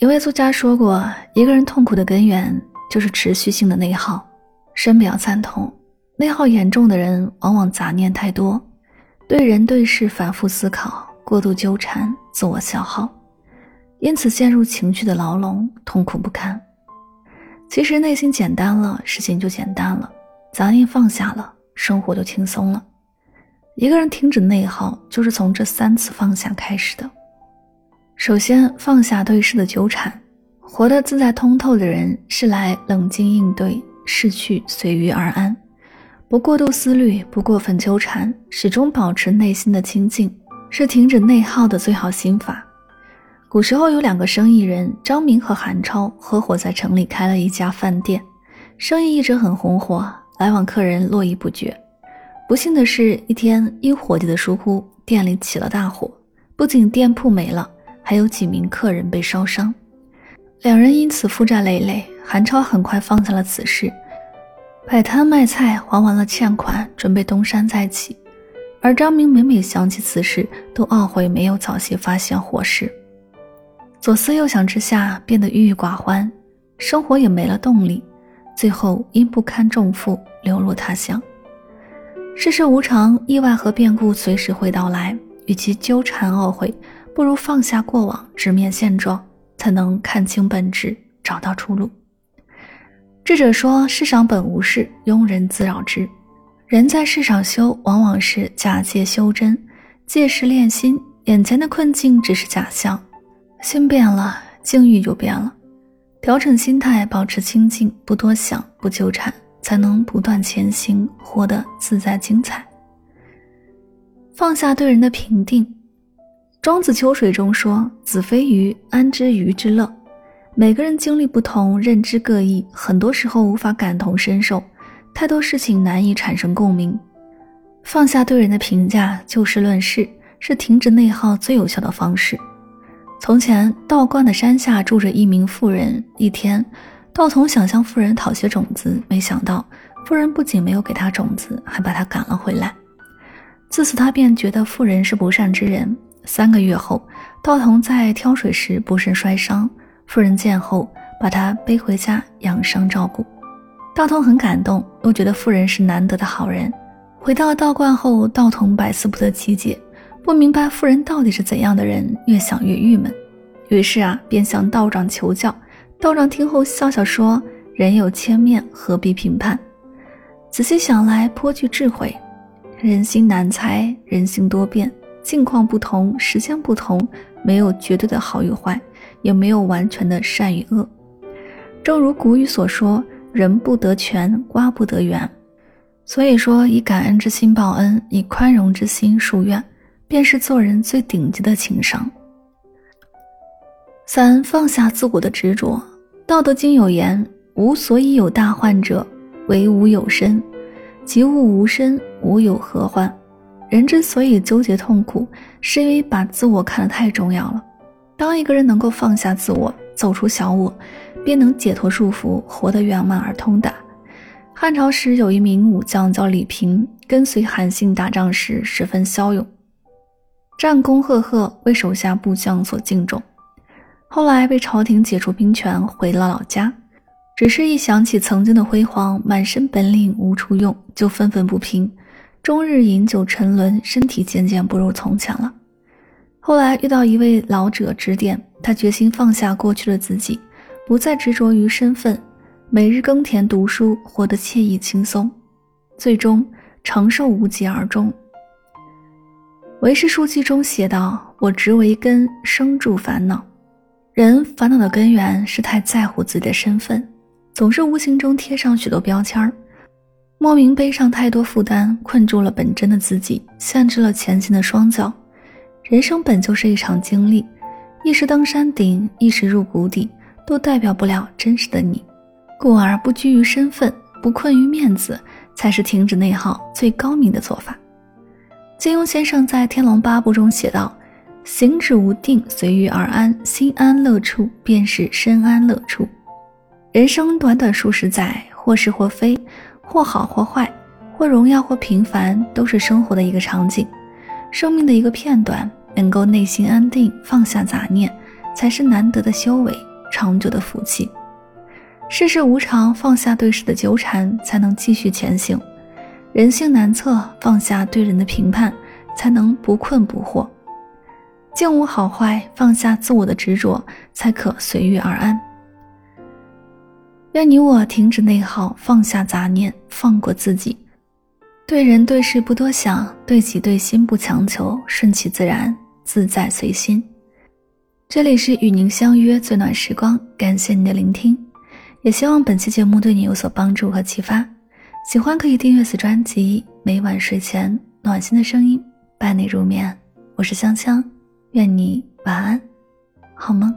一位作家说过，一个人痛苦的根源就是持续性的内耗。深表赞同。内耗严重的人，往往杂念太多，对人对事反复思考，过度纠缠，自我消耗，因此陷入情绪的牢笼，痛苦不堪。其实内心简单了，事情就简单了，杂念放下了，生活就轻松了。一个人停止内耗，就是从这三次放下开始的。首先放下对事的纠缠，活得自在通透的人，是来冷静应对，逝去随遇而安，不过度思虑，不过分纠缠，始终保持内心的清净，是停止内耗的最好心法。古时候有两个生意人张明和韩超合伙在城里开了一家饭店，生意一直很红火，来往客人络绎不绝。不幸的是，一天因伙计的疏忽，店里起了大火，不仅店铺没了。还有几名客人被烧伤，两人因此负债累累。韩超很快放下了此事，摆摊卖菜还完了欠款，准备东山再起。而张明每每想起此事，都懊悔没有早些发现火势。左思右想之下，变得郁郁寡欢，生活也没了动力，最后因不堪重负流落他乡。世事无常，意外和变故随时会到来，与其纠缠懊悔。不如放下过往，直面现状，才能看清本质，找到出路。智者说：“世上本无事，庸人自扰之。”人在世上修，往往是假借修真，借势练心。眼前的困境只是假象，心变了，境遇就变了。调整心态，保持清静，不多想，不纠缠，才能不断前行，活得自在精彩。放下对人的评定。庄子秋水中说：“子非鱼，安知鱼之乐？”每个人经历不同，认知各异，很多时候无法感同身受，太多事情难以产生共鸣。放下对人的评价，就事论事，是停止内耗最有效的方式。从前，道观的山下住着一名妇人。一天，道童想向妇人讨些种子，没想到妇人不仅没有给他种子，还把他赶了回来。自此，他便觉得妇人是不善之人。三个月后，道童在挑水时不慎摔伤，妇人见后把他背回家养伤照顾。道童很感动，又觉得妇人是难得的好人。回到道观后，道童百思不得其解，不明白妇人到底是怎样的人，越想越郁闷。于是啊，便向道长求教。道长听后笑笑说：“人有千面，何必评判？”仔细想来，颇具智慧。人心难猜，人性多变。境况不同，时间不同，没有绝对的好与坏，也没有完全的善与恶。正如古语所说：“人不得全，瓜不得圆。”所以说，以感恩之心报恩，以宽容之心恕愿，便是做人最顶级的情商。三放下自我的执着，《道德经》有言：“吾所以有大患者，为吾有身；及物无身，吾有何患？”人之所以纠结痛苦，是因为把自我看得太重要了。当一个人能够放下自我，走出小我，便能解脱束缚，活得圆满而通达。汉朝时有一名武将叫李平，跟随韩信打仗时十分骁勇，战功赫赫，为手下部将所敬重。后来被朝廷解除兵权，回了老家。只是一想起曾经的辉煌，满身本领无处用，就愤愤不平。终日饮酒沉沦，身体渐渐不如从前了。后来遇到一位老者指点，他决心放下过去的自己，不再执着于身份，每日耕田读书，活得惬意轻松，最终长寿无疾而终。为师书记中写道：“我执为根，生住烦恼。人烦恼的根源是太在乎自己的身份，总是无形中贴上许多标签儿。”莫名背上太多负担，困住了本真的自己，限制了前行的双脚。人生本就是一场经历，一时登山顶，一时入谷底，都代表不了真实的你。故而不拘于身份，不困于面子，才是停止内耗最高明的做法。金庸先生在《天龙八部》中写道：“行止无定，随遇而安，心安乐处便是身安乐处。”人生短短数十载，或是或非，或好或坏，或荣耀或平凡，都是生活的一个场景，生命的一个片段。能够内心安定，放下杂念，才是难得的修为，长久的福气。世事无常，放下对事的纠缠，才能继续前行。人性难测，放下对人的评判，才能不困不惑。境无好坏，放下自我的执着，才可随遇而安。愿你我停止内耗，放下杂念，放过自己，对人对事不多想，对己对心不强求，顺其自然，自在随心。这里是与您相约最暖时光，感谢您的聆听，也希望本期节目对你有所帮助和启发。喜欢可以订阅此专辑，每晚睡前暖心的声音伴你入眠。我是香香，愿你晚安，好梦。